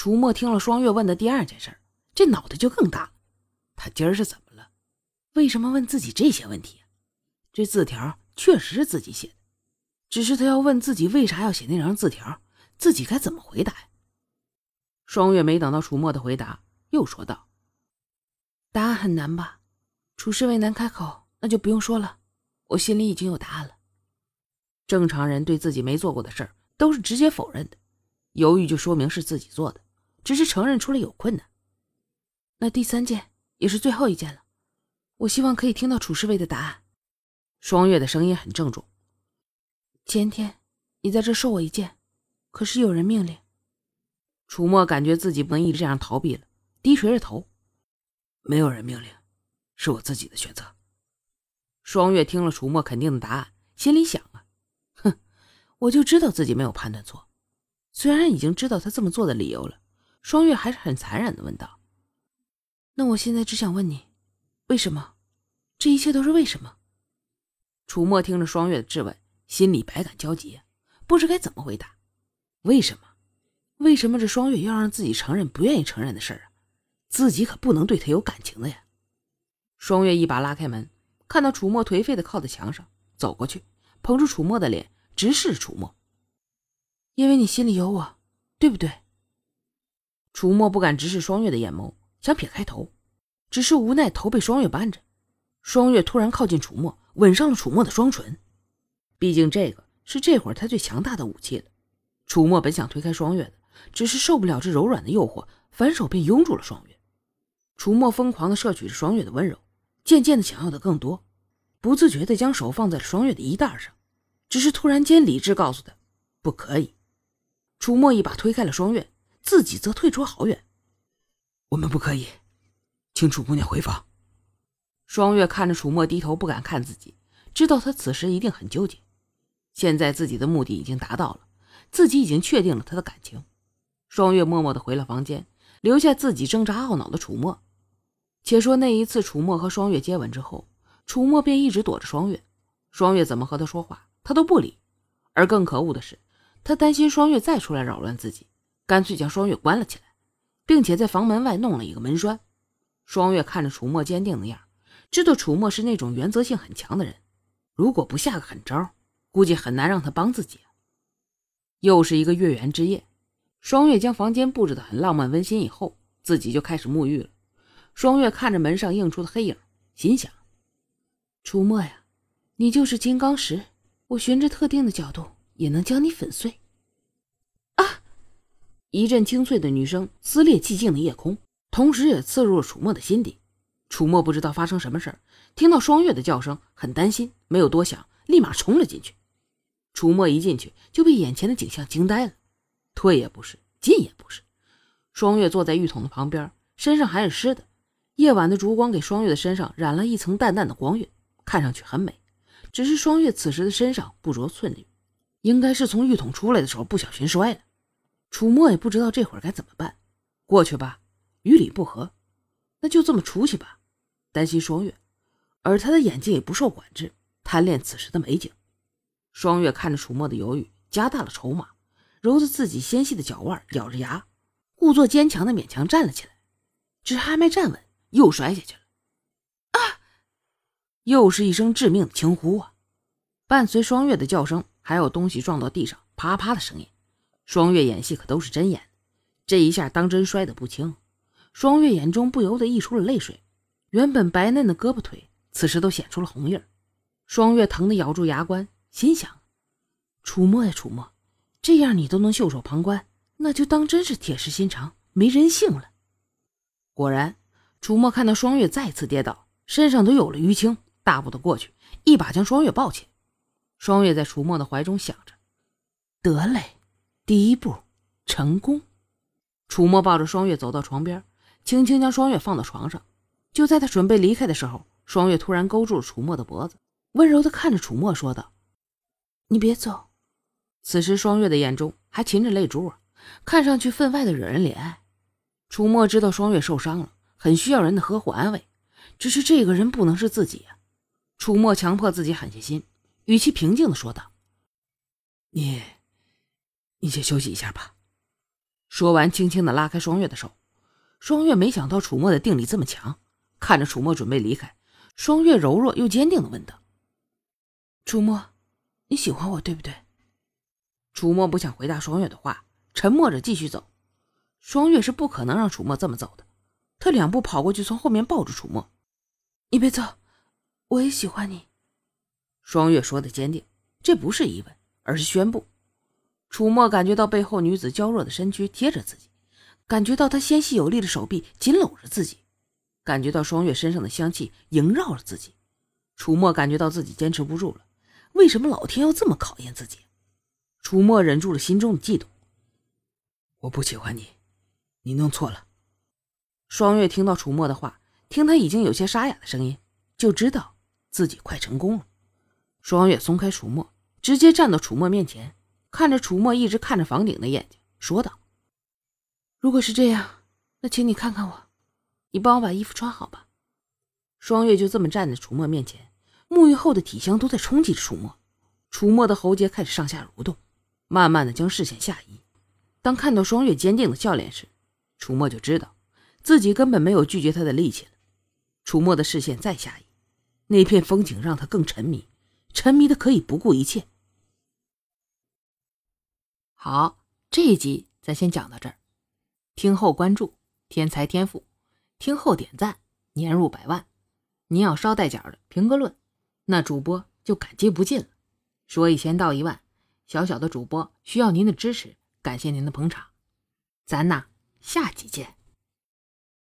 楚墨听了双月问的第二件事，这脑袋就更大了。他今儿是怎么了？为什么问自己这些问题？这字条确实是自己写的，只是他要问自己为啥要写那张字条，自己该怎么回答呀？双月没等到楚墨的回答，又说道：“答案很难吧？楚侍卫难开口，那就不用说了，我心里已经有答案了。正常人对自己没做过的事儿都是直接否认的，犹豫就说明是自己做的，只是承认出来有困难。那第三件也是最后一件了，我希望可以听到楚侍卫的答案。”双月的声音很郑重。前天你在这受我一剑，可是有人命令。楚墨感觉自己不能一直这样逃避了，低垂着头。没有人命令，是我自己的选择。双月听了楚墨肯定的答案，心里想啊，哼，我就知道自己没有判断错。虽然已经知道他这么做的理由了，双月还是很残忍的问道：“那我现在只想问你，为什么？这一切都是为什么？”楚墨听着双月的质问，心里百感交集，不知该怎么回答。为什么？为什么这双月要让自己承认不愿意承认的事儿啊？自己可不能对他有感情的呀！双月一把拉开门，看到楚墨颓废的靠在墙上，走过去，捧住楚墨的脸，直视楚墨。因为你心里有我，对不对？楚墨不敢直视双月的眼眸，想撇开头，只是无奈头被双月扳着。双月突然靠近楚墨，吻上了楚墨的双唇。毕竟这个是这会儿他最强大的武器了。楚墨本想推开双月的。只是受不了这柔软的诱惑，反手便拥住了双月。楚墨疯狂地摄取着双月的温柔，渐渐地想要的更多，不自觉地将手放在了双月的衣袋上。只是突然间，理智告诉他不可以。楚墨一把推开了双月，自己则退出好远。我们不可以，请楚姑娘回房。双月看着楚墨低头不敢看自己，知道他此时一定很纠结。现在自己的目的已经达到了，自己已经确定了他的感情。双月默默的回了房间，留下自己挣扎懊恼的楚墨。且说那一次，楚墨和双月接吻之后，楚墨便一直躲着双月。双月怎么和他说话，他都不理。而更可恶的是，他担心双月再出来扰乱自己，干脆将双月关了起来，并且在房门外弄了一个门栓。双月看着楚墨坚定的样，知道楚墨是那种原则性很强的人，如果不下个狠招，估计很难让他帮自己。又是一个月圆之夜。双月将房间布置的很浪漫温馨，以后自己就开始沐浴了。双月看着门上映出的黑影，心想：“楚墨呀，你就是金刚石，我循着特定的角度也能将你粉碎。”一阵清脆的女声撕裂寂静的夜空，同时也刺入了楚墨的心底。楚墨不知道发生什么事听到双月的叫声，很担心，没有多想，立马冲了进去。楚墨一进去就被眼前的景象惊呆了。退也不是，进也不是。双月坐在浴桶的旁边，身上还是湿的。夜晚的烛光给双月的身上染了一层淡淡的光晕，看上去很美。只是双月此时的身上不着寸缕，应该是从浴桶出来的时候不小心摔了。楚墨也不知道这会儿该怎么办。过去吧，与理不合，那就这么出去吧。担心双月，而他的眼睛也不受管制，贪恋此时的美景。双月看着楚墨的犹豫，加大了筹码。揉着自己纤细的脚腕，咬着牙，故作坚强的勉强站了起来，只是还没站稳，又摔下去了。啊！又是一声致命的轻呼啊！伴随双月的叫声，还有东西撞到地上啪啪的声音。双月演戏可都是真演，这一下当真摔得不轻。双月眼中不由得溢出了泪水，原本白嫩的胳膊腿，此时都显出了红印双月疼得咬住牙关，心想：楚墨呀，楚墨！这样你都能袖手旁观，那就当真是铁石心肠、没人性了。果然，楚墨看到双月再次跌倒，身上都有了淤青，大步的过去，一把将双月抱起。双月在楚墨的怀中想着：“得嘞，第一步成功。”楚墨抱着双月走到床边，轻轻将双月放到床上。就在他准备离开的时候，双月突然勾住了楚墨的脖子，温柔的看着楚墨说道：“你别走。”此时，双月的眼中还噙着泪珠，看上去分外的惹人怜爱。楚墨知道双月受伤了，很需要人的呵护安慰，只是这个人不能是自己啊。楚墨强迫自己狠下心，语气平静的说道：“你，你先休息一下吧。”说完，轻轻的拉开双月的手。双月没想到楚墨的定力这么强，看着楚墨准备离开，双月柔弱又坚定的问道：“楚墨，你喜欢我对不对？”楚墨不想回答双月的话，沉默着继续走。双月是不可能让楚墨这么走的，他两步跑过去，从后面抱住楚墨：“你别走，我也喜欢你。”双月说的坚定，这不是疑问，而是宣布。楚墨感觉到背后女子娇弱的身躯贴着自己，感觉到她纤细有力的手臂紧搂着自己，感觉到双月身上的香气萦绕着自己。楚墨感觉到自己坚持不住了，为什么老天要这么考验自己？楚墨忍住了心中的悸动。我不喜欢你，你弄错了。双月听到楚墨的话，听他已经有些沙哑的声音，就知道自己快成功了。双月松开楚墨，直接站到楚墨面前。看着楚墨一直看着房顶的眼睛，说道：“如果是这样，那请你看看我，你帮我把衣服穿好吧。”双月就这么站在楚墨面前，沐浴后的体香都在冲击着楚墨。楚墨的喉结开始上下蠕动，慢慢的将视线下移。当看到双月坚定的笑脸时，楚墨就知道自己根本没有拒绝他的力气了。楚墨的视线再下移，那片风景让他更沉迷，沉迷的可以不顾一切。好，这一集咱先讲到这儿。听后关注，天才天赋；听后点赞，年入百万。您要捎带脚的评个论，那主播就感激不尽了。说一千道一万，小小的主播需要您的支持，感谢您的捧场。咱呐，下集见。